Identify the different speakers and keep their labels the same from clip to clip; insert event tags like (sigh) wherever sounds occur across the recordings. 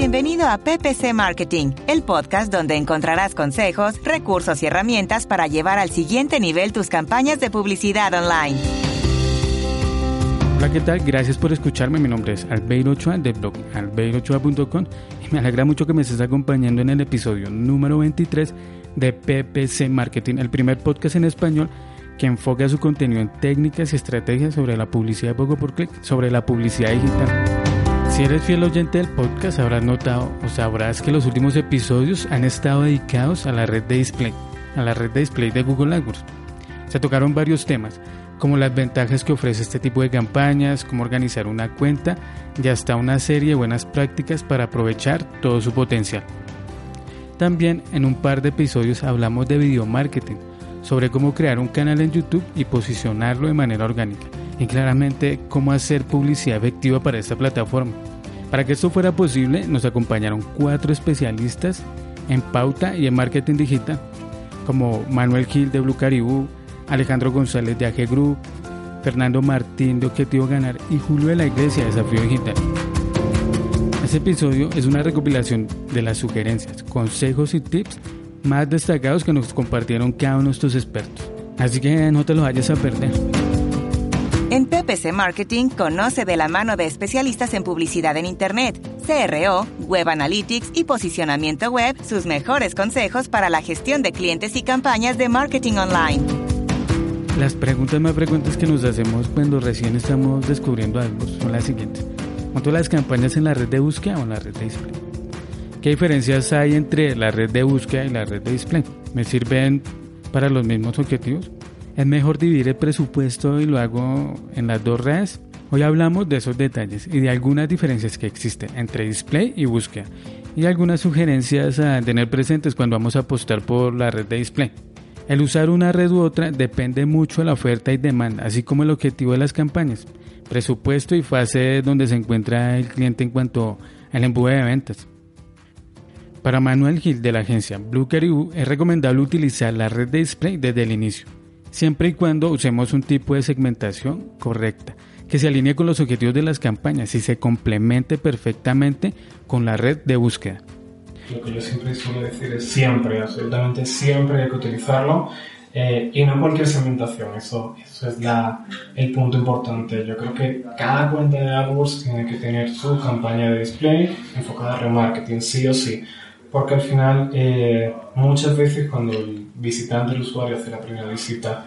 Speaker 1: Bienvenido a PPC Marketing, el podcast donde encontrarás consejos, recursos y herramientas para llevar al siguiente nivel tus campañas de publicidad online.
Speaker 2: Hola, ¿qué tal? Gracias por escucharme. Mi nombre es Albeiro Ochoa del blog albeirochoa.com y me alegra mucho que me estés acompañando en el episodio número 23 de PPC Marketing, el primer podcast en español que enfoca su contenido en técnicas y estrategias sobre la publicidad poco por clic, sobre la publicidad digital. Si eres fiel oyente del podcast, habrás notado o sabrás que los últimos episodios han estado dedicados a la red de display, a la red de display de Google AdWords. Se tocaron varios temas, como las ventajas que ofrece este tipo de campañas, cómo organizar una cuenta y hasta una serie de buenas prácticas para aprovechar todo su potencial. También en un par de episodios hablamos de video marketing, sobre cómo crear un canal en YouTube y posicionarlo de manera orgánica, y claramente cómo hacer publicidad efectiva para esta plataforma. Para que esto fuera posible, nos acompañaron cuatro especialistas en pauta y en marketing digital, como Manuel Gil de Blue Caribou, Alejandro González de AG Group, Fernando Martín de Objetivo Ganar y Julio de la Iglesia de Desafío Digital. Este episodio es una recopilación de las sugerencias, consejos y tips más destacados que nos compartieron cada uno de estos expertos. Así que no te los vayas a perder.
Speaker 1: En PPC Marketing conoce de la mano de especialistas en publicidad en Internet, CRO, Web Analytics y posicionamiento web sus mejores consejos para la gestión de clientes y campañas de marketing online.
Speaker 2: Las preguntas más frecuentes que nos hacemos cuando recién estamos descubriendo algo son las siguientes. ¿Cuánto las campañas en la red de búsqueda o en la red de display? ¿Qué diferencias hay entre la red de búsqueda y la red de display? ¿Me sirven para los mismos objetivos? Es mejor dividir el presupuesto y lo hago en las dos redes. Hoy hablamos de esos detalles y de algunas diferencias que existen entre display y búsqueda y algunas sugerencias a tener presentes cuando vamos a apostar por la red de display. El usar una red u otra depende mucho de la oferta y demanda, así como el objetivo de las campañas, presupuesto y fase donde se encuentra el cliente en cuanto al embudo de ventas. Para Manuel Gil de la agencia Blue es recomendable utilizar la red de display desde el inicio siempre y cuando usemos un tipo de segmentación correcta, que se alinee con los objetivos de las campañas y se complemente perfectamente con la red de búsqueda.
Speaker 3: Lo que yo siempre suelo decir es siempre, absolutamente siempre hay que utilizarlo eh, y no cualquier segmentación, eso, eso es la, el punto importante. Yo creo que cada cuenta de AdWords tiene que tener su campaña de display enfocada a remarketing, sí o sí porque al final eh, muchas veces cuando el visitante, el usuario hace la primera visita,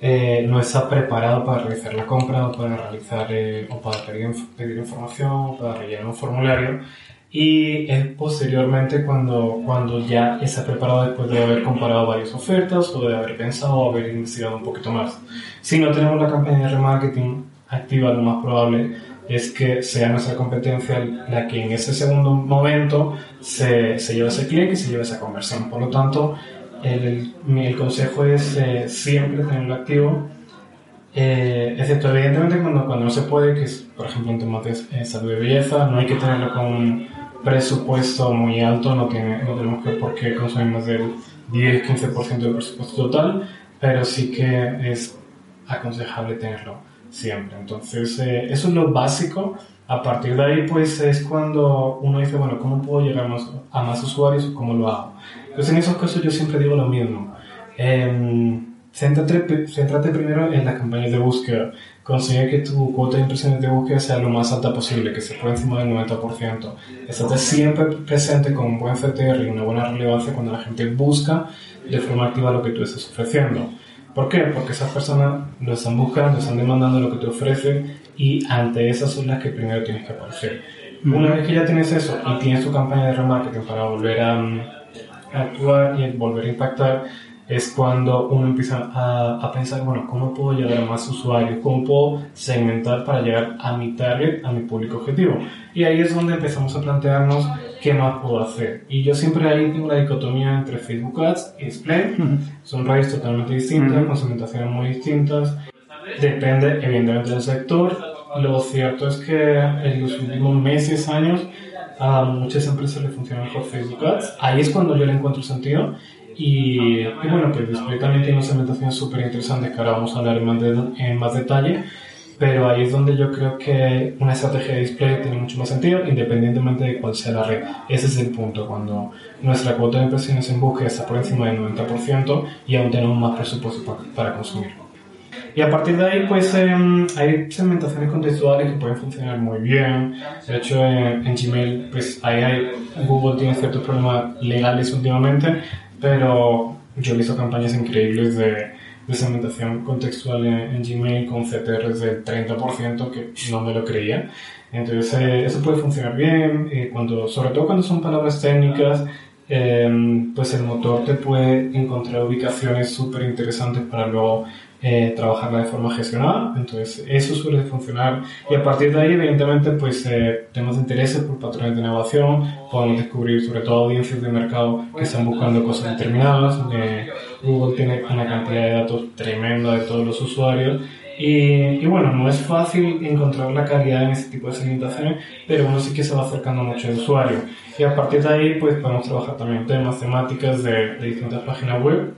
Speaker 3: eh, no está preparado para realizar la compra o para realizar eh, o para pedir, pedir, información o para rellenar un formulario y es posteriormente cuando, cuando ya está preparado después de haber comparado varias ofertas o de haber pensado o haber investigado un poquito más. Si no tenemos la campaña de remarketing activa, lo más probable es que sea nuestra competencia la que en ese segundo momento se, se lleve ese clic y se lleve esa conversión. Por lo tanto, el, el consejo es eh, siempre tenerlo activo, eh, excepto evidentemente cuando, cuando no se puede, que es por ejemplo en temas de salud y belleza, no hay que tenerlo con un presupuesto muy alto, no, tiene, no tenemos que, por qué consumir más del 10-15% del presupuesto total, pero sí que es aconsejable tenerlo siempre. Entonces, eh, eso es lo básico. A partir de ahí, pues es cuando uno dice, bueno, ¿cómo puedo llegar a más, a más usuarios cómo lo hago? Entonces, en esos casos yo siempre digo lo mismo. Eh, céntrate, céntrate, primero en las campañas de búsqueda. Consigue que tu cuota de impresiones de búsqueda sea lo más alta posible, que sea por encima del 90%. Estate siempre presente con un buen CTR y una buena relevancia cuando la gente busca de forma activa lo que tú estás ofreciendo. ¿Por qué? Porque esas personas lo están buscando, están demandando lo que te ofrecen y ante esas son las que primero tienes que aparecer. Una vez que ya tienes eso y tienes tu campaña de remarketing para volver a, a actuar y volver a impactar, es cuando uno empieza a, a, pensar, bueno, ¿cómo puedo llegar a más usuarios? ¿Cómo puedo segmentar para llegar a mi target, a mi público objetivo? Y ahí es donde empezamos a plantearnos qué más puedo hacer. Y yo siempre ahí tengo la dicotomía entre Facebook Ads y Display. Son redes totalmente distintas, con segmentaciones muy distintas. Depende, evidentemente, del sector. Lo cierto es que en los últimos meses, años, a muchas empresas le funciona mejor Facebook Ads. Ahí es cuando yo le encuentro sentido y, bueno, pues Display también tiene una segmentación súper interesante que ahora vamos a hablar en más, de, en más detalle. Pero ahí es donde yo creo que una estrategia de display tiene mucho más sentido, independientemente de cuál sea la red. Ese es el punto, cuando nuestra cuota de impresiones en búsqueda está por encima del 90% y aún tenemos más presupuesto para, consumir. Y a partir de ahí, pues em, hay segmentaciones contextuales que pueden funcionar muy bien. De hecho, en, Gmail, pues ahí hay, Google tiene ciertos problemas legales últimamente, pero yo he visto campañas increíbles de de segmentación contextual en, Gmail con CTRs del 30% que no me lo creía. Entonces eh, eso puede funcionar bien, eh, cuando, sobre todo cuando son palabras técnicas, eh, pues el motor te puede encontrar ubicaciones súper interesantes para luego eh, trabajarla de forma gestionada. Entonces, eso suele funcionar. Y a partir de ahí, evidentemente, pues eh, temas de interés por patrones de innovación, podemos descubrir sobre todo audiencias de mercado que están buscando cosas determinadas. Eh, Google tiene una cantidad de datos tremenda de todos los usuarios. Y, y, bueno, no es fácil encontrar la calidad en este tipo de segmentaciones, pero uno sí que se va acercando mucho al usuario. Y a partir de ahí, pues podemos trabajar también temas, temáticas de, de distintas páginas web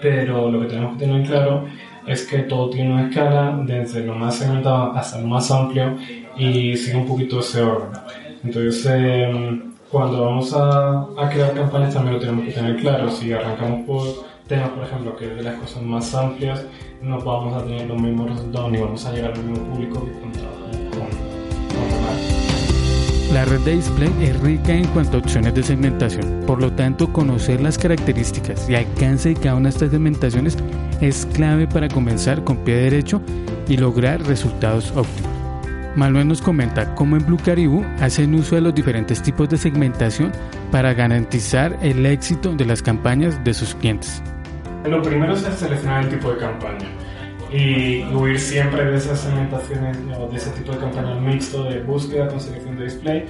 Speaker 3: pero lo que tenemos que tener claro es que todo tiene una escala desde lo más segmentado hasta lo más amplio y sigue un poquito ese orden. Entonces, em, cuando vamos a, a, crear campañas también lo tenemos que tener claro. Si arrancamos por temas, por ejemplo, que es de las cosas más amplias, no vamos a tener los mismos resultados ni vamos a llegar al mismo público que cuando trabajamos con, con
Speaker 2: la red de display es rica en cuanto a opciones de segmentación, por lo tanto conocer las características y alcance de cada una de estas segmentaciones es clave para comenzar con pie derecho y lograr resultados óptimos. Manuel nos comenta cómo en Blue Caribou hacen uso de los diferentes tipos de segmentación para garantizar el éxito de las campañas de sus clientes.
Speaker 3: Lo primero es seleccionar el tipo de campaña y huir siempre de esas segmentaciones o de ese tipo de campañas mixto de búsqueda con selección de display.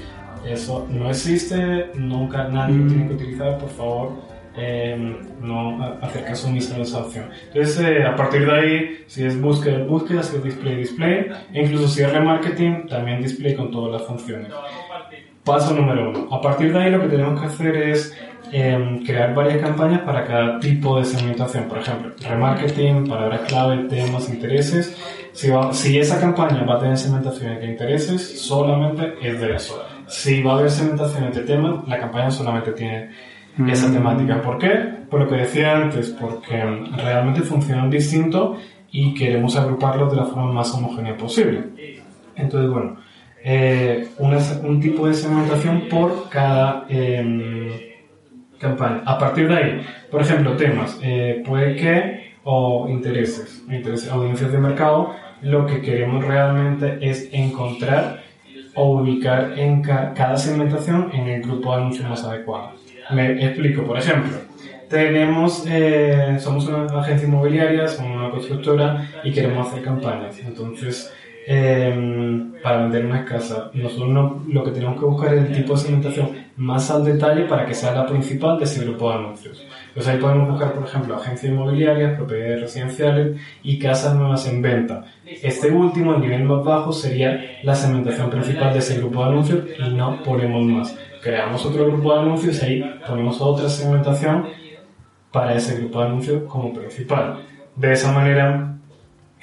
Speaker 3: Eso no existe, nunca nadie lo tiene que utilizar, por favor. Em, no hacer caso omiso a esa opción. Entonces, eh, a partir de ahí, si es búsqueda, búsqueda, si es display, display, e incluso si es remarketing, también display con todas las funciones. Paso número uno. A partir de ahí, lo que tenemos que hacer es Em, crear varias campañas para cada tipo de segmentación. Por ejemplo, remarketing, palabras clave, temas, intereses. Si, si esa campaña va a tener segmentaciones de intereses, solamente es de eso. Si va a haber segmentaciones de temas, la campaña solamente tiene esa mm. temática. ¿Por qué? Por lo que decía antes, porque realmente funcionan distinto y queremos agruparlos de la forma más homogénea posible. Entonces, bueno, eh, un tipo de segmentación por cada eh, campaña. A partir de ahí, por ejemplo, temas, eh, puede que, o intereses, intereses, audiencias de mercado, lo que queremos realmente es encontrar o ubicar en cada segmentación en el grupo de anuncios más adecuado. Me explico, por ejemplo, tenemos, eh, somos una agencia inmobiliaria, somos una constructora y queremos hacer campañas. Entonces, Em, para vender una casa. Nosotros lo que tenemos que buscar es el tipo de segmentación más al detalle para que sea la principal de ese grupo de anuncios. Entonces ahí podemos buscar, por ejemplo, agencias inmobiliarias, propiedades residenciales y casas nuevas en venta. Este último, el nivel más bajo, sería la segmentación principal de ese grupo de anuncios y no ponemos más. Creamos otro grupo de anuncios y ahí ponemos otra segmentación para ese grupo de anuncios como principal. De esa manera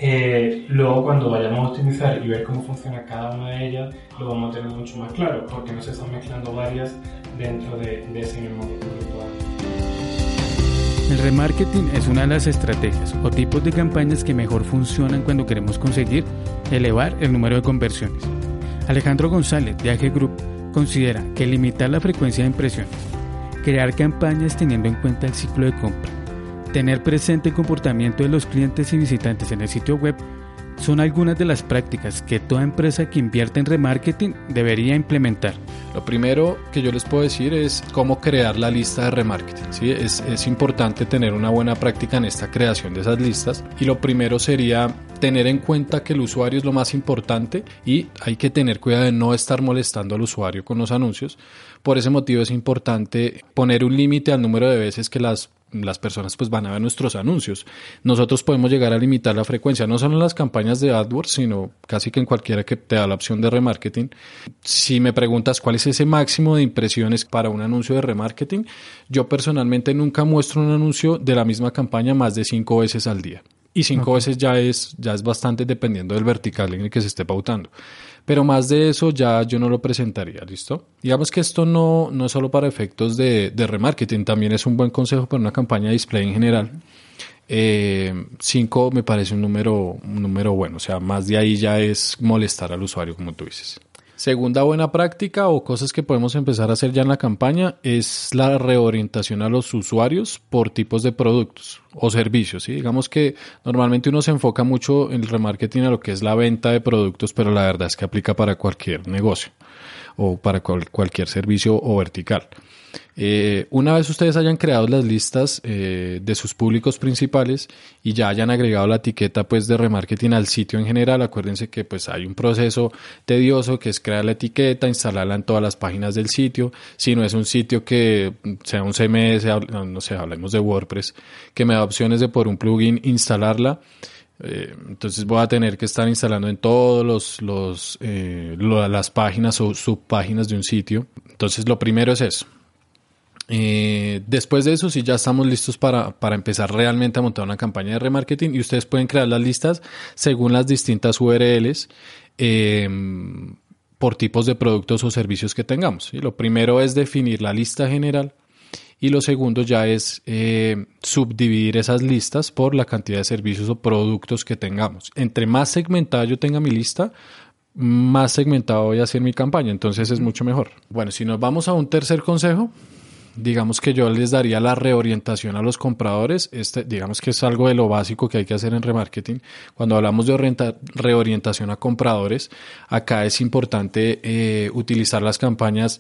Speaker 3: eh, luego cuando vayamos a optimizar y ver cómo funciona cada una de ellas, lo vamos a tener mucho más claro, porque no se están mezclando varias dentro de, ese mismo grupo.
Speaker 2: El remarketing es una de las estrategias o tipos de campañas que mejor funcionan cuando queremos conseguir elevar el número de conversiones. Alejandro González de AG Group considera que limitar la frecuencia de impresiones, crear campañas teniendo en cuenta el ciclo de compra, Tener presente el comportamiento de los clientes y visitantes en el sitio web son algunas de las prácticas que toda empresa que invierte en remarketing debería implementar.
Speaker 4: Lo primero que yo les puedo decir es cómo crear la lista de remarketing. es importante tener una buena práctica en esta creación de esas listas y lo primero sería tener en cuenta que el usuario es lo más importante y hay que tener cuidado de no estar molestando al usuario con los anuncios. Por ese motivo es importante poner un límite al número de veces que las las personas pues van a ver nuestros anuncios. Nosotros podemos llegar a limitar la frecuencia, no solo en las campañas de AdWords, sino casi que en cualquiera que te da la opción de remarketing. Si me preguntas cuál es ese máximo de impresiones para un anuncio de remarketing, yo personalmente nunca muestro un anuncio de la misma campaña más de cinco veces al día. Y cinco veces ya es, ya es bastante dependiendo del vertical en el que se esté pautando. Pero más de eso ya yo no lo presentaría, ¿listo? Digamos que esto no, no es solo para efectos de, de remarketing, también es un buen consejo para una campaña de display en general. Eh, cinco me parece un número, un número bueno, o sea, más de ahí ya es molestar al usuario, como tú dices. Segunda buena práctica o cosas que podemos empezar a hacer ya en la campaña es la reorientación a los usuarios por tipos de productos o servicios. Digamos que normalmente uno se enfoca mucho en el remarketing a lo que es la venta de productos, pero la verdad es que aplica para cualquier negocio o para cualquier servicio o vertical. Eh, una vez ustedes hayan creado las listas eh, de sus públicos principales y ya hayan agregado la etiqueta pues de remarketing al sitio en general, acuérdense que pues hay un proceso tedioso que es crear la etiqueta, instalarla en todas las páginas del sitio. Si no es un sitio que sea un CMS, no sé, hablemos de WordPress, que me da opciones de por un plugin instalarla. Eh, entonces voy a tener que estar instalando en todos los, los las páginas o subpáginas de un sitio. Entonces lo primero es eso, eh, después de eso, sí, ya estamos listos para, para, empezar realmente a montar una campaña de remarketing y ustedes pueden crear las listas según las distintas URLs por tipos de productos o servicios que tengamos. Y Lo primero es definir la lista general y lo segundo ya es eh, subdividir esas listas por la cantidad de servicios o productos que tengamos. Entre más segmentada yo tenga mi lista, más segmentado voy a hacer mi campaña, entonces es mucho mejor. Bueno, si nos vamos a un tercer consejo, digamos que yo les daría la reorientación a los compradores. Este, digamos que es algo de lo básico que hay que hacer en remarketing. Cuando hablamos de reorientación a compradores, acá es importante eh, utilizar las campañas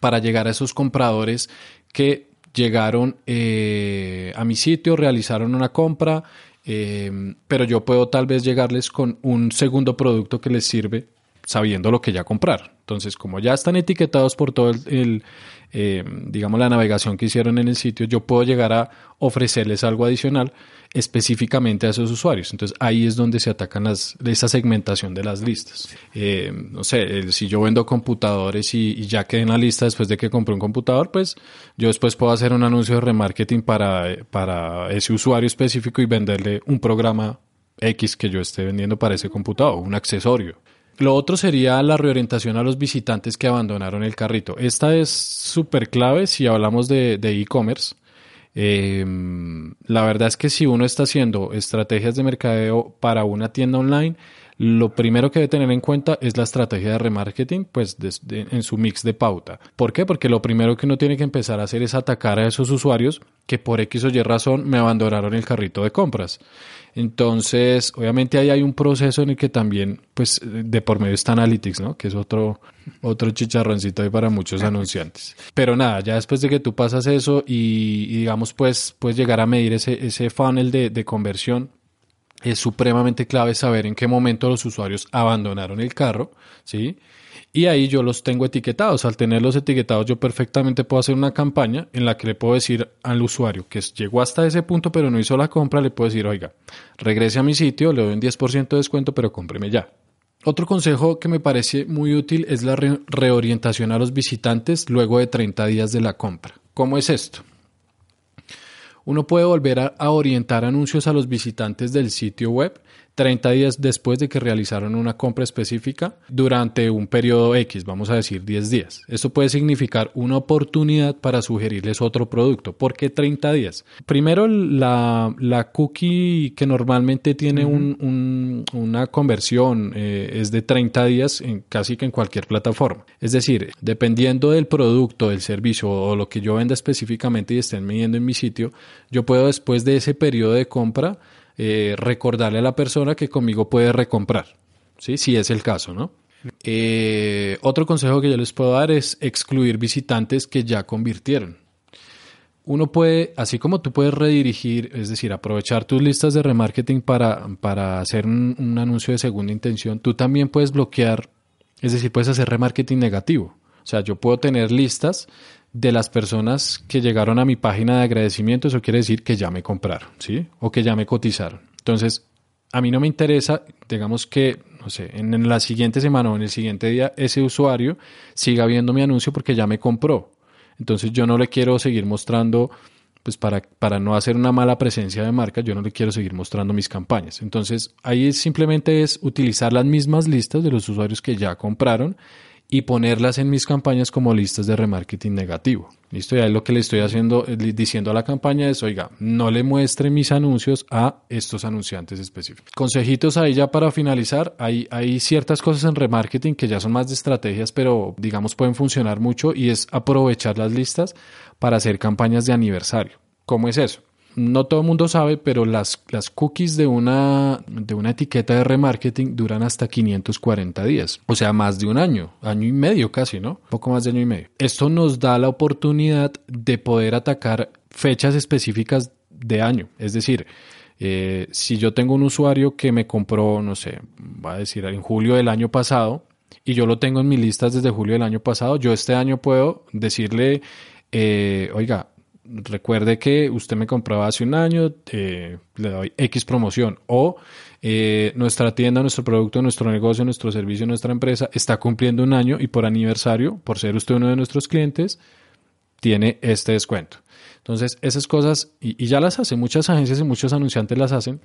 Speaker 4: para llegar a esos compradores que llegaron eh, a mi sitio, realizaron una compra, eh, pero yo puedo tal vez llegarles con un segundo producto que les sirve sabiendo lo que ya comprar. Entonces, como ya están etiquetados por todo el, eh, digamos, la navegación que hicieron en el sitio, yo puedo llegar a ofrecerles algo adicional específicamente a esos usuarios. Entonces ahí es donde se atacan esa segmentación de las listas. Eh, no sé, si yo vendo computadores y, ya quedé en la lista después de que compré un computador, pues yo después puedo hacer un anuncio de remarketing para, para ese usuario específico y venderle un programa X que yo esté vendiendo para ese computador, un accesorio. Lo otro sería la reorientación a los visitantes que abandonaron el carrito. Esta es súper clave si hablamos de e-commerce. Em, la verdad es que si uno está haciendo estrategias de mercadeo para una tienda online, lo primero que debe tener en cuenta es la estrategia de remarketing, pues en su mix de pauta. ¿Por qué? Porque lo primero que uno tiene que empezar a hacer es atacar a esos usuarios que por X o Y razón me abandonaron el carrito de compras. Entonces, obviamente ahí hay un proceso en el que también, pues, de por medio está Analytics, ¿no? Que es otro, otro chicharroncito ahí para muchos anunciantes. Pero nada, ya después de que tú pasas eso y, digamos, pues, puedes llegar a medir ese, ese funnel de, de conversión, es supremamente clave saber en qué momento los usuarios abandonaron el carro, ¿sí? Y ahí yo los tengo etiquetados. Al tenerlos etiquetados, yo perfectamente puedo hacer una campaña en la que le puedo decir al usuario que llegó hasta ese punto pero no hizo la compra, le puedo decir, oiga, regrese a mi sitio, le doy un 10% de descuento, pero cómpreme ya. Otro consejo que me parece muy útil es la reorientación a los visitantes luego de 30 días de la compra. ¿Cómo es esto? Uno puede volver a orientar anuncios a los visitantes del sitio web 30 días después de que realizaron una compra específica durante un periodo X, vamos a decir 10 días. Esto puede significar una oportunidad para sugerirles otro producto. ¿Por qué 30 días? Primero, la, cookie que normalmente tiene una conversión eh, es de 30 días en casi que en cualquier plataforma. Es decir, dependiendo del producto, del servicio o lo que yo venda específicamente y estén midiendo en mi sitio, yo puedo después de ese periodo de compra eh, recordarle a la persona que conmigo puede recomprar, ¿sí? si es el caso, ¿no? Eh, otro consejo que yo les puedo dar es excluir visitantes que ya convirtieron. Uno puede, así como tú puedes redirigir, es decir, aprovechar tus listas de remarketing para, para hacer un, anuncio de segunda intención, tú también puedes bloquear, es decir, puedes hacer remarketing negativo. O sea, yo puedo tener listas de las personas que llegaron a mi página de agradecimiento, eso quiere decir que ya me compraron, ¿sí? O que ya me cotizaron. Entonces, a mí no me interesa, digamos que, no sé, en, la siguiente semana o en el siguiente día, ese usuario siga viendo mi anuncio porque ya me compró. Entonces, yo no le quiero seguir mostrando pues para, para no hacer una mala presencia de marca, yo no le quiero seguir mostrando mis campañas. Entonces, ahí simplemente es utilizar las mismas listas de los usuarios que ya compraron y ponerlas en mis campañas como listas de remarketing negativo. Listo, ya es lo que le estoy haciendo, eh, diciendo a la campaña es, oiga, no le muestre mis anuncios a estos anunciantes específicos. Consejitos ahí ya para finalizar, hay, hay ciertas cosas en remarketing que ya son más de estrategias, pero digamos pueden funcionar mucho y es aprovechar las listas para hacer campañas de aniversario. ¿Cómo es eso? No todo el mundo sabe, pero las, las cookies de una, de una etiqueta de remarketing duran hasta 540 días, o sea, más de un año, año y medio casi, ¿no? Poco más de año y medio. Esto nos da la oportunidad de poder atacar fechas específicas de año, es decir, eh, si yo tengo un usuario que me compró, no sé, va a decir en julio del año pasado, y yo lo tengo en mis listas desde julio del año pasado, yo este año puedo decirle, eh, oiga, recuerde que usted me compraba hace un año, eh, le doy X promoción o eh, nuestra tienda, nuestro producto, nuestro negocio, nuestro servicio, nuestra empresa está cumpliendo un año y por aniversario, por ser usted uno de nuestros clientes, tiene este descuento. Entonces, esas cosas, y, ya las hacen, muchas agencias y muchos anunciantes las hacen,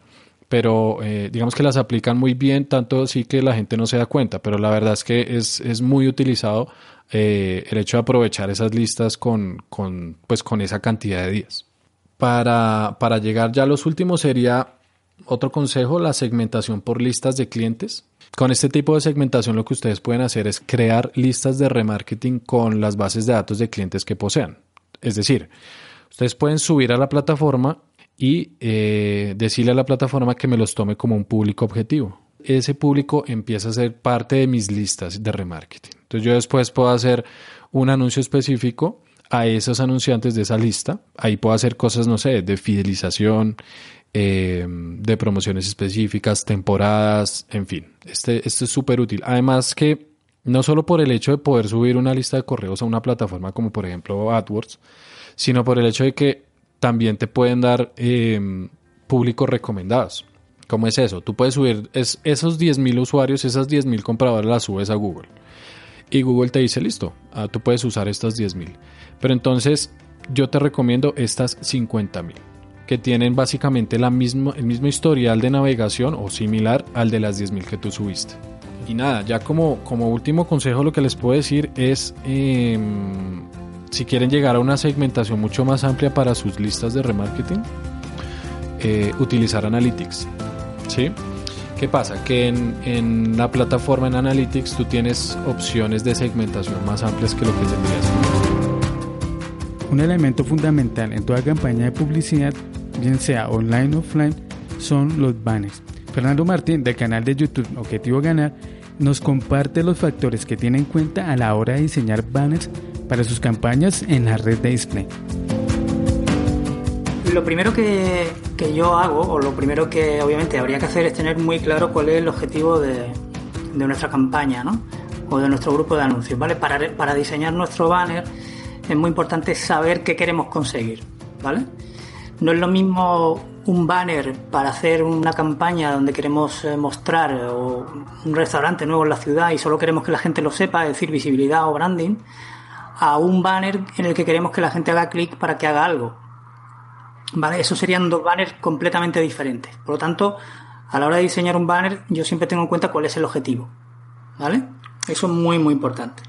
Speaker 4: pero eh, digamos que las aplican muy bien, tanto así que la gente no se da cuenta, pero la verdad es que es, es muy utilizado eh, el hecho de aprovechar esas listas con, con, pues, con esa cantidad de días. Para, para llegar ya a los últimos sería otro consejo, la segmentación por listas de clientes. Con este tipo de segmentación lo que ustedes pueden hacer es crear listas de remarketing con las bases de datos de clientes que posean. Es decir, ustedes pueden subir a la plataforma y eh, decirle a la plataforma que me los tome como un público objetivo. Ese público empieza a ser parte de mis listas de remarketing. Entonces yo después puedo hacer un anuncio específico a esos anunciantes de esa lista. Ahí puedo hacer cosas, no sé, de fidelización, eh, de promociones específicas, temporadas, en fin. Este, este es súper útil. Además que no solo por el hecho de poder subir una lista de correos a una plataforma como por ejemplo AdWords, sino por el hecho de que también te pueden dar eh, públicos recomendados. ¿Cómo es eso? Tú puedes subir es, esos 10.000 usuarios, esas 10.000 compradores las subes a Google y Google te dice, listo, ah, tú puedes usar estas 10.000. Pero entonces yo te recomiendo estas 50.000, que tienen básicamente la el mismo historial de navegación o similar al de las 10.000 que tú subiste. Y nada, ya como, como último consejo lo que les puedo decir es, em, si quieren llegar a una segmentación mucho más amplia para sus listas de remarketing, eh, utilizar Analytics. ¿Sí? ¿Qué pasa? Que en, la plataforma en Analytics tú tienes opciones de segmentación más amplias que lo que tendrías.
Speaker 2: Un elemento fundamental en toda campaña de publicidad, bien sea online o offline, son los banners. Fernando Martín del canal de YouTube Objetivo Ganar nos comparte los factores que tiene en cuenta a la hora de diseñar banners para sus campañas en la red de display
Speaker 5: lo primero que, yo hago, o lo primero que obviamente habría que hacer es tener muy claro cuál es el objetivo de, nuestra campaña, ¿no? O de nuestro grupo de anuncios, ¿vale? Para, para diseñar nuestro banner es muy importante saber qué queremos conseguir, ¿vale? No es lo mismo un banner para hacer una campaña donde queremos eh, mostrar un restaurante nuevo en la ciudad y solo queremos que la gente lo sepa, es decir, visibilidad o branding, a un banner en el que queremos que la gente haga clic para que haga algo. ¿vale? Esos serían dos banners completamente diferentes. Por lo tanto, a la hora de diseñar un banner, yo siempre tengo en cuenta cuál es el objetivo, ¿vale? Eso es muy, muy importante.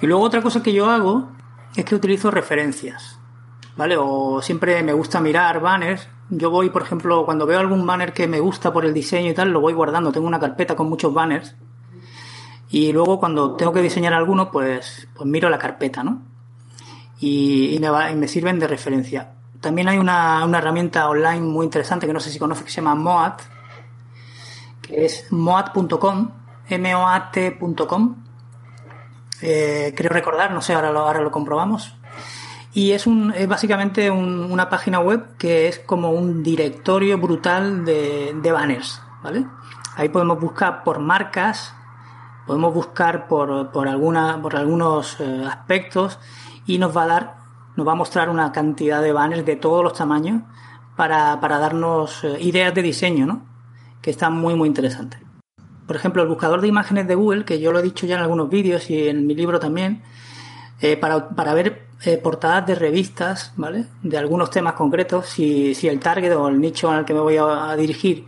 Speaker 5: Y luego otra cosa que yo hago es que utilizo referencias, ¿vale? O siempre me gusta mirar banners. Yo voy, por ejemplo, cuando veo algún banner que me gusta por el diseño y tal, lo voy guardando. Tengo una carpeta con muchos banners. Y luego cuando tengo que diseñar alguno, pues, pues miro la carpeta, ¿no? Y, me, sirven de referencia. También hay una, herramienta online muy interesante que no sé si conoce que se llama Moat, que es moat.com, moat.com. Eh, creo recordar, no sé, ahora lo, ahora lo comprobamos. Y es, un, es básicamente una página web que es como un directorio brutal de, banners, ¿vale? Ahí podemos buscar por marcas, podemos buscar por, por, alguna, por algunos eh, aspectos y nos va a dar nos va a mostrar una cantidad de banners de todos los tamaños para, darnos eh, ideas de diseño, ¿no? Que están muy, muy interesantes. Por ejemplo, el buscador de imágenes de Google, que yo lo he dicho ya en algunos vídeos y en mi libro también, eh, para, ver eh, portadas de revistas, ¿vale? De algunos temas concretos. Si, si el target o el nicho al que me voy a, dirigir,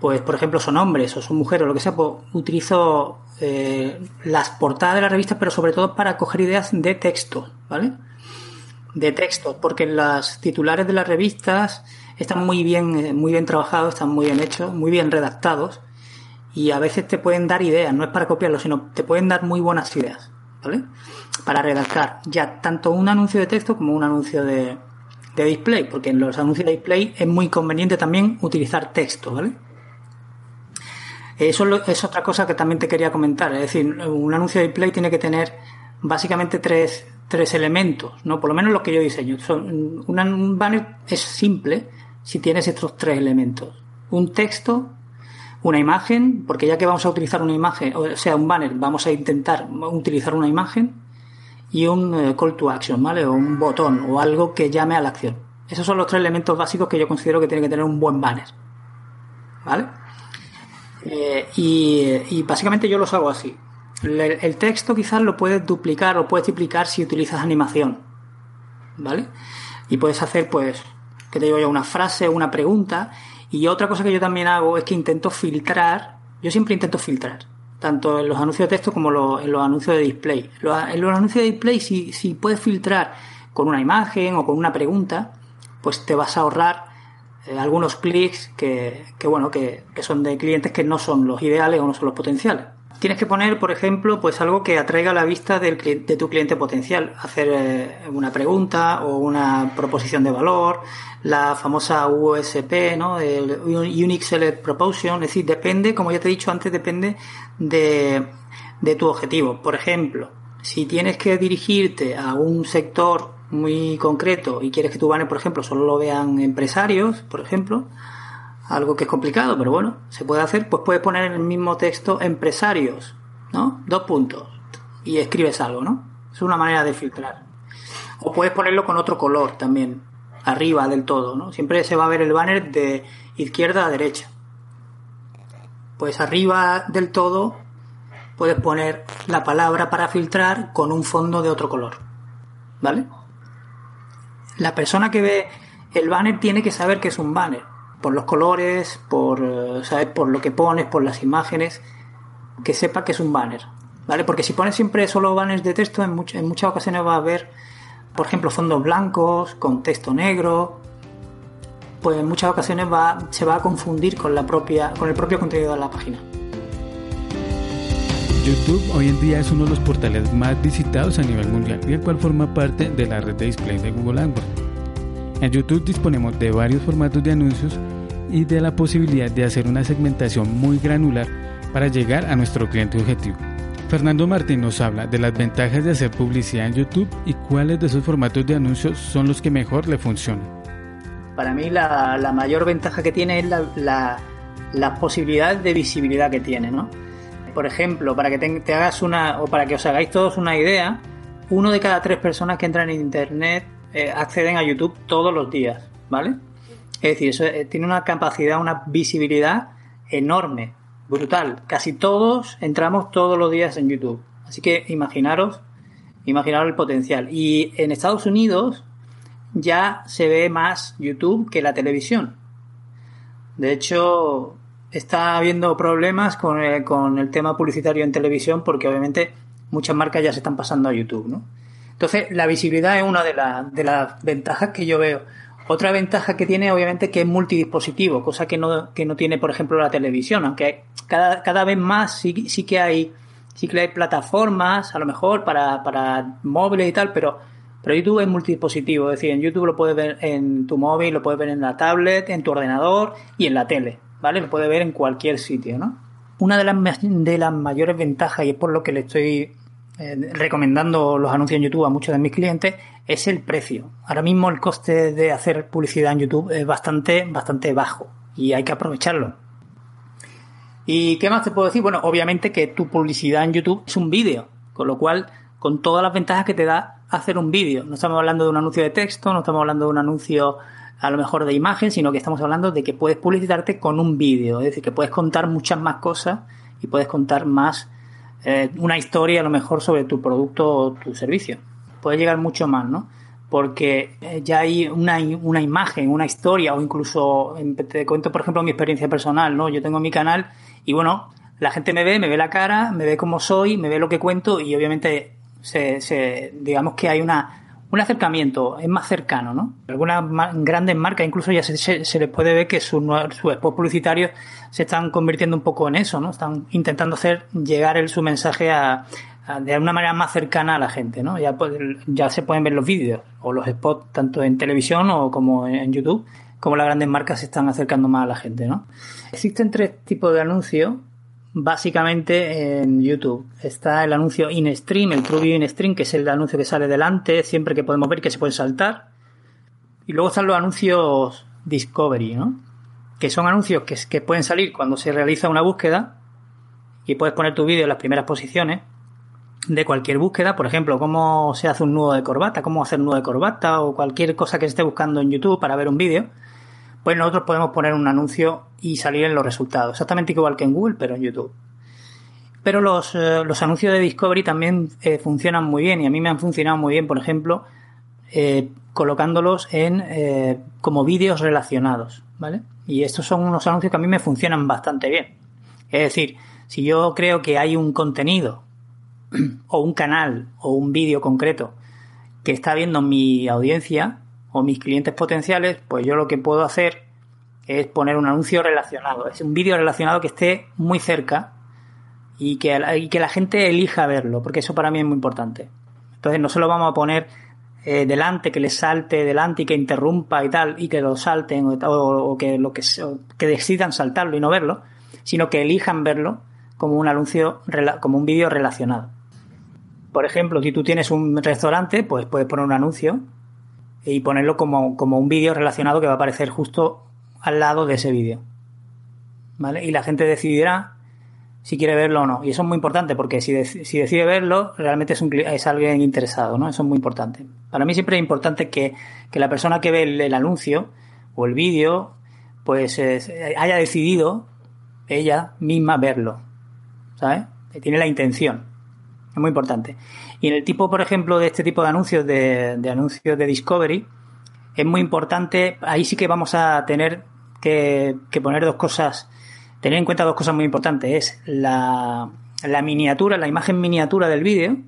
Speaker 5: pues por ejemplo son hombres o son mujeres o lo que sea, pues utilizo eh, las portadas de las revistas, pero sobre todo para coger ideas de texto, ¿vale? De texto, porque las titulares de las revistas están muy bien, eh, muy bien trabajados, están muy bien hechos, muy bien redactados y a veces te pueden dar ideas, no es para copiarlo, sino te pueden dar muy buenas ideas, ¿vale? Para redactar ya tanto un anuncio de texto como un anuncio de, de display, porque en los anuncios de display es muy conveniente también utilizar texto, ¿vale? Eso es otra cosa que también te quería comentar, es decir, un anuncio de display tiene que tener básicamente tres, tres elementos, ¿no? Por lo menos lo que yo diseño. Un banner es simple si tienes estos tres elementos. Un texto, una imagen, porque ya que vamos a utilizar una imagen, o sea, un banner, vamos a intentar utilizar una imagen y un eh, call to action, ¿vale? O un botón o algo que llame a la acción. Esos son los tres elementos básicos que yo considero que tiene que tener un buen banner, ¿vale? Eh, y, básicamente yo los hago así. El, texto quizás lo puedes duplicar o puedes triplicar si utilizas animación, ¿vale? Y puedes hacer, pues, que te digo yo, una frase, una pregunta y otra cosa que yo también hago es que intento filtrar, yo siempre intento filtrar, tanto en los anuncios de texto como en los anuncios de display. En los anuncios de display, si, si puedes filtrar con una imagen o con una pregunta, pues te vas a ahorrar eh, algunos clics que, que bueno, que, que, son de clientes que no son los ideales o no son los potenciales. Tienes que poner, por ejemplo, pues algo que atraiga la vista del, de tu cliente potencial. Hacer eh, una pregunta o una proposición de valor, la famosa USP, ¿no? El Unique Select Proposition. Es decir, depende, como ya te he dicho antes, depende de, de tu objetivo. Por ejemplo, si tienes que dirigirte a un sector muy concreto y quieres que tu banner, por ejemplo, solo lo vean empresarios, por ejemplo, algo que es complicado, pero bueno, se puede hacer, pues puedes poner en el mismo texto empresarios, ¿no? Dos puntos. Y escribes algo, ¿no? Es una manera de filtrar. O puedes ponerlo con otro color también, arriba del todo, ¿no? Siempre se va a ver el banner de izquierda a derecha. Pues arriba del todo puedes poner la palabra para filtrar con un fondo de otro color. ¿Vale? La persona que ve el banner tiene que saber que es un banner por los colores, por, eh, ¿sabes? por lo que pones, por las imágenes, que sepa que es un banner, ¿vale? Porque si pones siempre solo banners de texto, en, en muchas ocasiones va a haber, por ejemplo, fondos blancos, con texto negro, pues en muchas ocasiones va, se va a confundir con, la propia, con el propio contenido de la página.
Speaker 2: YouTube hoy en día es uno de los portales más visitados a nivel mundial y el cual forma parte de la red de display de Google AdWords. En YouTube disponemos de varios formatos de anuncios y de la posibilidad de hacer una segmentación muy granular para llegar a nuestro cliente objetivo. Fernando Martín nos habla de las ventajas de hacer publicidad en YouTube y cuáles de esos formatos de anuncios son los que mejor le funcionan.
Speaker 5: Para mí la, mayor ventaja que tiene es la, la, posibilidad de visibilidad que tiene, ¿no? Por ejemplo, para que te, hagas una, o para que os hagáis todos una idea, uno de cada tres personas que entran en Internet eh, acceden a YouTube todos los días, ¿vale? Es decir, eso eh, tiene una capacidad, una visibilidad enorme, brutal. Casi todos entramos todos los días en YouTube. Así que imaginaros, imaginaros el potencial. Y en Estados Unidos ya se ve más YouTube que la televisión. De hecho, está habiendo problemas con el, con el tema publicitario en televisión porque obviamente muchas marcas ya se están pasando a YouTube, ¿no? Entonces, la visibilidad es una de, de las ventajas que yo veo. Otra ventaja que tiene, obviamente, que es multidispositivo, cosa que no, que no tiene, por ejemplo, la televisión, aunque cada, cada vez más sí, sí que hay sí que hay plataformas, a lo mejor, para, para móviles y tal, pero, pero YouTube es multidispositivo, es decir, en YouTube lo puedes ver en tu móvil, lo puedes ver en la tablet, en tu ordenador y en la tele, ¿vale? Lo puedes ver en cualquier sitio, ¿no? Una de las, de las mayores ventajas, y es por lo que le estoy eh, recomendando los anuncios en YouTube a muchos de mis clientes es el precio. Ahora mismo el coste de hacer publicidad en YouTube es bastante, bastante bajo y hay que aprovecharlo. ¿Y qué más te puedo decir? Bueno, obviamente que tu publicidad en YouTube es un vídeo, con lo cual, con todas las ventajas que te da hacer un vídeo. No estamos hablando de un anuncio de texto, no estamos hablando de un anuncio a lo mejor de imagen, sino que estamos hablando de que puedes publicitarte con un vídeo, es decir, que puedes contar muchas más cosas y puedes contar más eh, una historia a lo mejor sobre tu producto o tu servicio. puede llegar mucho más, ¿no? Porque eh, ya hay una, una imagen, una historia, o incluso, te cuento, por ejemplo, mi experiencia personal, ¿no? Yo tengo mi canal y bueno, la gente me ve, me ve la cara, me ve cómo soy, me ve lo que cuento y obviamente se digamos que hay una un acercamiento, es más cercano, ¿no? Algunas grandes marcas incluso ya se, les puede ver que sus su spots publicitarios se están convirtiendo un poco en eso, ¿no? Están intentando hacer llegar el, su mensaje a, de una manera más cercana a la gente, ¿no? Ya, ya se pueden ver los vídeos o los spots tanto en televisión o como en YouTube, como las grandes marcas se están acercando más a la gente, ¿no? Existen tres tipos de anuncios básicamente en YouTube. Está el anuncio in-stream, el True in-stream, que es el anuncio que sale delante, siempre que podemos ver que se puede saltar. Y luego están los anuncios Discovery, ¿no? Que son anuncios que, que pueden salir cuando se realiza una búsqueda y puedes poner tu vídeo en las primeras posiciones de cualquier búsqueda, por ejemplo, cómo se hace un nudo de corbata, cómo hacer un nudo de corbata o cualquier cosa que esté buscando en YouTube para ver un vídeo pues nosotros podemos poner un anuncio y salir en los resultados. Exactamente igual que en Google, pero en YouTube. Pero los, eh, los anuncios de Discovery también eh, funcionan muy bien y a mí me han funcionado muy bien, por ejemplo, eh, colocándolos en como vídeos relacionados, ¿vale? Y estos son unos anuncios que a mí me funcionan bastante bien. Es decir, si yo creo que hay un contenido (clears throat) o un canal o un vídeo concreto que está viendo mi audiencia, o mis clientes potenciales, pues yo lo que puedo hacer es poner un anuncio relacionado, es un vídeo relacionado que esté muy cerca y que, que la gente elija verlo, porque eso para mí es muy importante. Entonces no solo vamos a poner eh, delante, que le salte delante y que interrumpa y tal, y que lo salten o, que lo que, que decidan saltarlo y no verlo, sino que elijan verlo como un anuncio, como un vídeo relacionado. Por ejemplo, si tú tienes un restaurante, pues puedes poner un anuncio y ponerlo como, como un vídeo relacionado que va a aparecer justo al lado de ese vídeo. ¿Vale? Y la gente decidirá si quiere verlo o no. Y eso es muy importante porque si, si decide verlo, realmente es, un, es alguien interesado, ¿no? Eso es muy importante. Para mí siempre es importante que, que la persona que ve el, anuncio o el vídeo, pues haya decidido ella misma verlo, ¿sabes? Tiene la intención. Es muy importante. Y en el tipo, por ejemplo, de este tipo de anuncios, de, anuncios de Discovery, es muy importante, ahí sí que vamos a tener que, poner dos cosas, tener en cuenta dos cosas muy importantes. Es la, miniatura, la imagen miniatura del vídeo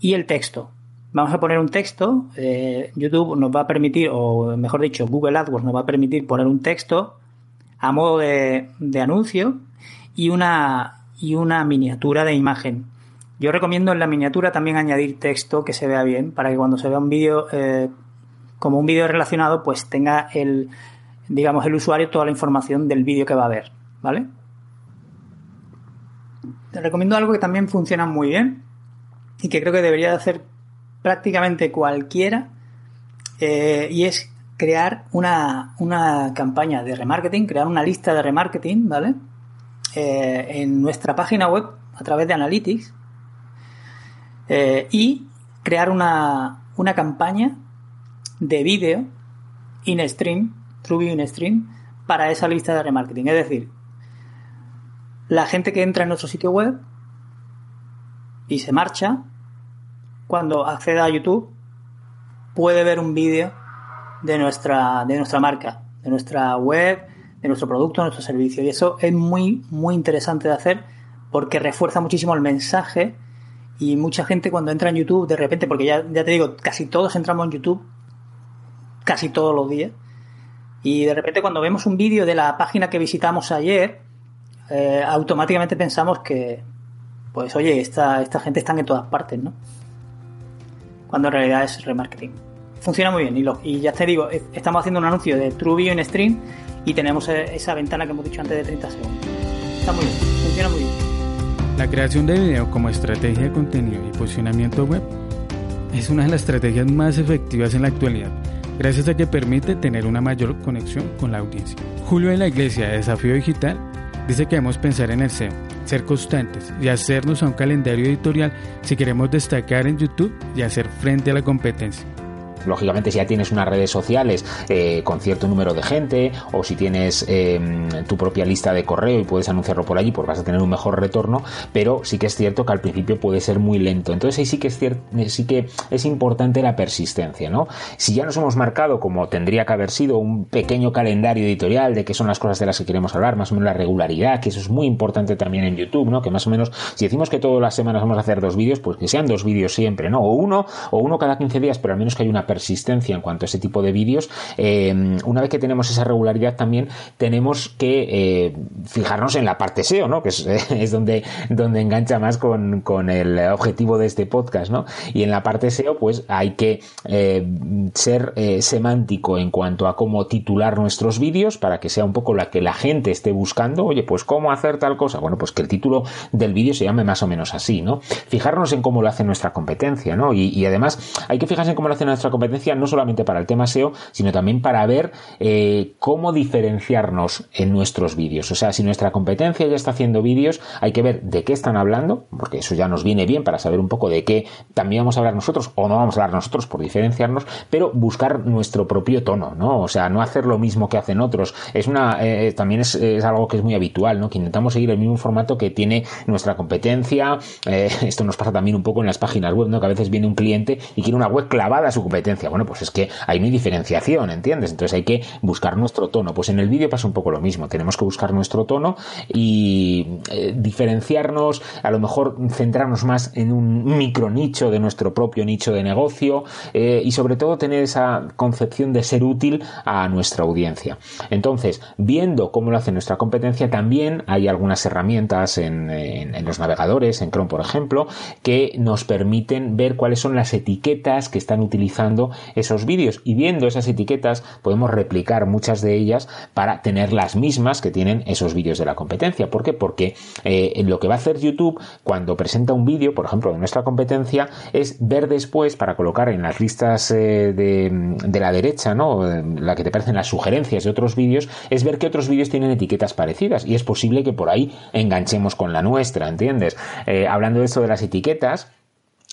Speaker 5: y el texto. Vamos a poner un texto, eh, YouTube nos va a permitir, o mejor dicho, Google AdWords nos va a permitir poner un texto a modo de, de anuncio y una, y una miniatura de imagen. Yo recomiendo en la miniatura también añadir texto que se vea bien para que cuando se vea un vídeo eh, como un vídeo relacionado pues tenga el digamos el usuario toda la información del vídeo que va a ver, ¿vale? Te recomiendo algo que también funciona muy bien y que creo que debería de hacer prácticamente cualquiera eh, y es crear una, campaña de remarketing, crear una lista de remarketing, ¿vale? Eh, en nuestra página web a través de Analytics eh, y crear una, una campaña de vídeo in stream, true in stream, para esa lista de remarketing. Es decir, la gente que entra en nuestro sitio web y se marcha, cuando acceda a YouTube, puede ver un vídeo de nuestra, de nuestra marca, de nuestra web, de nuestro producto, de nuestro servicio. Y eso es muy, muy interesante de hacer porque refuerza muchísimo el mensaje y mucha gente cuando entra en YouTube, de repente, porque ya, ya te digo, casi todos entramos en YouTube, casi todos los días, y de repente cuando vemos un vídeo de la página que visitamos ayer, eh, automáticamente pensamos que, pues oye, esta, esta gente está en todas partes, ¿no? Cuando en realidad es remarketing. Funciona muy bien y, lo, y ya te digo, estamos haciendo un anuncio de TrueView en Stream y tenemos e, esa ventana que hemos dicho antes de 30 segundos. Está muy bien, funciona muy bien.
Speaker 2: La creación de video como estrategia de contenido y posicionamiento web es una de las estrategias más efectivas en la actualidad, gracias a que permite tener una mayor conexión con la audiencia. Julio de la Iglesia de Desafío Digital dice que debemos pensar en el SEO, ser constantes y hacernos a un calendario editorial si queremos destacar en YouTube y hacer frente a la competencia.
Speaker 6: Lógicamente si ya tienes unas redes sociales eh, con cierto número de gente o si tienes em, tu propia lista de correo y puedes anunciarlo por allí, pues vas a tener un mejor retorno, pero sí que es cierto que al principio puede ser muy lento. Entonces ahí sí que es cierto, sí que es importante la persistencia, ¿no? Si ya nos hemos marcado como tendría que haber sido un pequeño calendario editorial de qué son las cosas de las que queremos hablar, más o menos la regularidad, que eso es muy importante también en YouTube, ¿no? Que más o menos, si decimos que todas las semanas vamos a hacer dos vídeos, pues que sean dos vídeos siempre, ¿no? O uno, o uno cada 15 días, pero al menos que haya una persistencia en cuanto a ese tipo de vídeos. Eh, una vez que tenemos esa regularidad también tenemos que eh, fijarnos en la parte SEO, ¿no? Que (laughs) es, donde, donde engancha más con, con, el objetivo de este podcast, ¿no? Y en la parte SEO, pues hay que eh, ser semántico en cuanto a cómo titular nuestros vídeos para que sea un poco la que la gente esté buscando. Oye, pues cómo hacer tal cosa. Bueno, pues que el título del vídeo se llame más o menos así, ¿no? Fijarnos en cómo lo hace nuestra competencia, ¿no? Y, además hay que fijarse en cómo lo hace nuestra competencia no solamente para el tema SEO, sino también para ver eh, cómo diferenciarnos en nuestros vídeos. O sea, si nuestra competencia ya está haciendo vídeos, hay que ver de qué están hablando, porque eso ya nos viene bien para saber un poco de qué también vamos a hablar nosotros o no vamos a hablar nosotros por diferenciarnos, pero buscar nuestro propio tono, ¿no? O sea, no hacer lo mismo que hacen otros. Es una, eh, también es, algo que es muy habitual, ¿no? Que intentamos seguir el mismo formato que tiene nuestra competencia. Eh, (laughs) esto nos pasa también un poco en las páginas web, ¿no? Que a veces viene un cliente y quiere una web clavada a su competencia. Bueno, pues es que hay hay diferenciación, ¿entiendes? Entonces hay que buscar nuestro tono. Pues en el vídeo pasa un poco lo mismo. Tenemos que buscar nuestro tono y eh, diferenciarnos, a lo mejor centrarnos más en un micro nicho de nuestro propio nicho de negocio eh, y sobre todo tener esa concepción de ser útil a nuestra audiencia. Entonces, viendo cómo lo hace nuestra competencia, también hay algunas herramientas en, en los navegadores, en Chrome por ejemplo, que nos permiten ver cuáles son las etiquetas que están utilizando esos vídeos y viendo esas etiquetas podemos replicar muchas de ellas para tener las mismas que tienen esos vídeos de la competencia. ¿Por qué? Porque eh, lo que va a hacer YouTube cuando presenta un vídeo, por ejemplo, de nuestra competencia, es ver después para colocar en las listas eh, de, la derecha, ¿no? La que te parecen las sugerencias de otros vídeos, es ver que otros vídeos tienen etiquetas parecidas y es posible que por ahí enganchemos con la nuestra, ¿entiendes? Eh, hablando de esto de las etiquetas,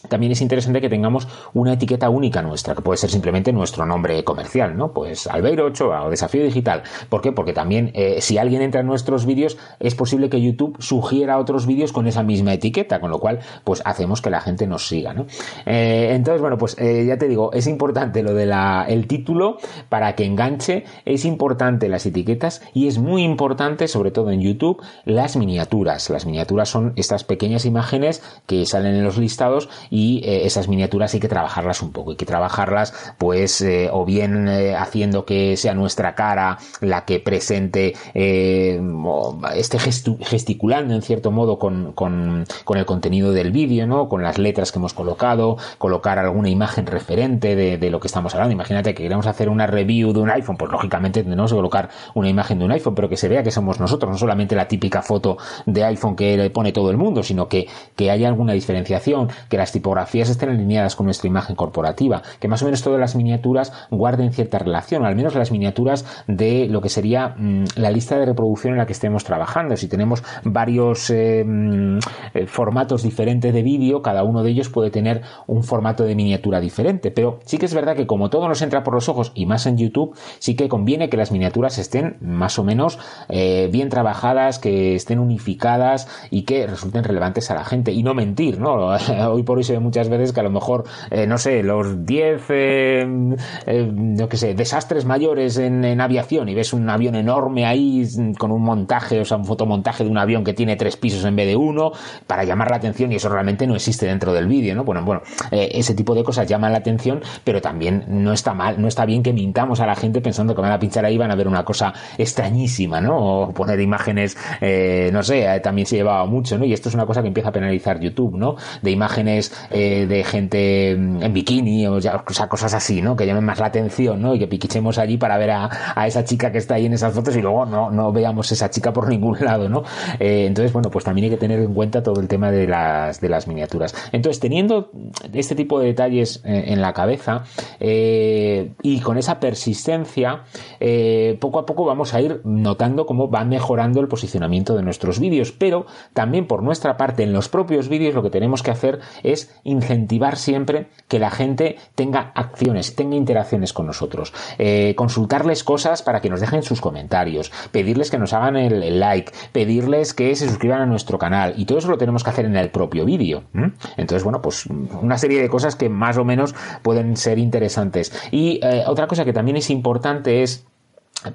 Speaker 6: también es interesante que tengamos una etiqueta única nuestra, que puede ser simplemente nuestro nombre comercial, ¿no? Pues Albeiro Ochoa o Desafío Digital. ¿Por qué? Porque también eh, si alguien entra en nuestros vídeos, es posible que YouTube sugiera otros vídeos con esa misma etiqueta, con lo cual, pues hacemos que la gente nos siga, ¿no? Eh, entonces, bueno, pues eh, ya te digo, es importante lo del el título para que enganche, es importante las etiquetas y es muy importante, sobre todo en YouTube, las miniaturas. Las miniaturas son estas pequeñas imágenes que salen en los listados y eh, esas miniaturas hay que trabajarlas un poco, hay que trabajarlas pues eh, o bien eh, haciendo que sea nuestra cara la que presente, esté gesticulando en cierto modo con, con, con el contenido del vídeo, ¿no? con las letras que hemos colocado, colocar alguna imagen referente de, de, lo que estamos hablando. Imagínate que queremos hacer una review de un iPhone, pues lógicamente tenemos que colocar una imagen de un iPhone, pero que se vea que somos nosotros, no solamente la típica foto de iPhone que le pone todo el mundo, sino que, que haya alguna diferenciación, que las tipografías estén alineadas con nuestra imagen corporativa, que más o menos todas las miniaturas guarden cierta relación, al menos las miniaturas de lo que sería mm, la lista de reproducción en la que estemos trabajando. Si tenemos varios eh, mm, eh, formatos diferentes de vídeo, cada uno de ellos puede tener un formato de miniatura diferente, pero sí que es verdad que como todo nos entra por los ojos y más en YouTube, sí que conviene que las miniaturas estén más o menos eh, bien trabajadas, que estén unificadas y que resulten relevantes a la gente y no mentir, ¿no? (laughs) Hoy por hoy muchas veces que a lo mejor, eh, no sé, los 10, eh, eh que sé, desastres mayores en, aviación y ves un avión enorme ahí con un montaje, o sea, un fotomontaje de un avión que tiene tres pisos en vez de uno, para llamar la atención y eso realmente no existe dentro del vídeo, ¿no? Bueno, bueno, eh, ese tipo de cosas llaman la atención, pero también no está mal, no está bien que mintamos a la gente pensando que van a pinchar ahí van a ver una cosa extrañísima, ¿no? O poner imágenes, no sé, también se llevaba mucho, ¿no? Y esto es una cosa que empieza a penalizar YouTube, ¿no? De imágenes eh, de gente en bikini o, ya, cosas así, ¿no? Que llamen más la atención, ¿no? Y que piquichemos allí para ver a, a, esa chica que está ahí en esas fotos y luego no, no veamos esa chica por ningún (laughs) lado, ¿no? Eh, entonces, bueno, pues también hay que tener en cuenta todo el tema de las, de las miniaturas. Entonces, teniendo este tipo de detalles eh, en la cabeza y con esa persistencia, poco a poco vamos a ir notando cómo va mejorando el posicionamiento de nuestros vídeos, pero también por nuestra parte en los propios vídeos lo que tenemos que hacer es incentivar siempre que la gente tenga acciones, tenga interacciones con nosotros, eh, consultarles cosas para que nos dejen sus comentarios, pedirles que nos hagan el, like, pedirles que se suscriban a nuestro canal y todo eso lo tenemos que hacer en el propio vídeo. Entonces, bueno, pues una serie de cosas que más o menos pueden ser interesantes. Y eh, otra cosa que también es importante es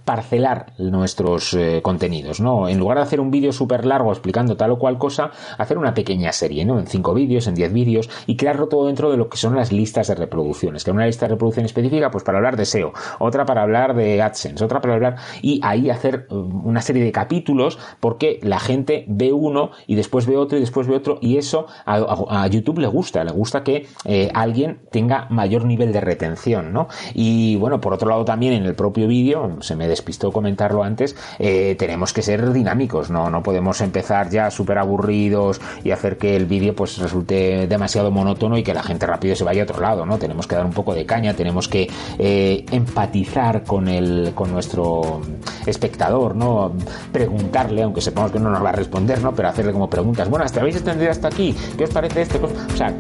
Speaker 6: parcelar nuestros eh, contenidos, ¿no? En lugar de hacer un vídeo súper largo explicando tal o cual cosa, hacer una pequeña serie, ¿no? En cinco vídeos, en diez vídeos y crearlo todo dentro de lo que son las listas de reproducciones. Que una lista de reproducción específica, pues para hablar de SEO, otra para hablar de AdSense, otra para hablar y ahí hacer um, una serie de capítulos porque la gente ve uno y después ve otro y después ve otro y eso a, YouTube le gusta, le gusta que eh, alguien tenga mayor nivel de retención, ¿no? Y bueno, por otro lado también en el propio vídeo, se me despistó comentarlo antes, eh, tenemos que ser dinámicos, ¿no? No podemos empezar ya súper aburridos y hacer que el vídeo pues resulte demasiado monótono y que la gente rápido se vaya a otro lado, ¿no? Tenemos que dar un poco de caña, tenemos que eh, empatizar con el, con nuestro espectador, ¿no? Preguntarle, aunque sepamos que no nos va a responder, ¿no? Pero hacerle como preguntas, bueno, ¿hasta habéis extendido hasta aquí? ¿Qué os parece este? O sea,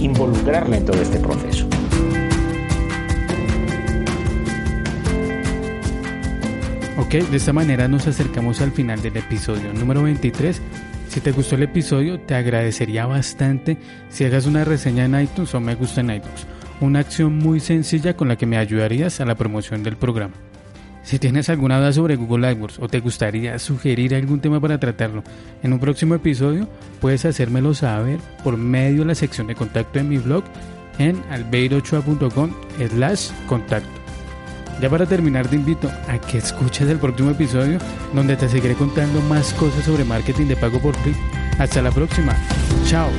Speaker 6: involucrarle en todo este proceso.
Speaker 2: Ok, de esta manera nos acercamos al final del episodio número 23. Si te gustó el episodio, te agradecería bastante si hagas una reseña en iTunes o me gusta en iTunes. Una acción muy sencilla con la que me ayudarías a la promoción del programa. Si tienes alguna duda sobre Google AdWords o te gustaría sugerir algún tema para tratarlo en un próximo episodio, puedes hacérmelo saber por medio de la sección de contacto en mi blog en albeirochoa.com slash contacto. Ya para terminar te invito a que escuches el próximo episodio donde te seguiré contando más cosas sobre marketing de pago por clic. Hasta la próxima. Chao.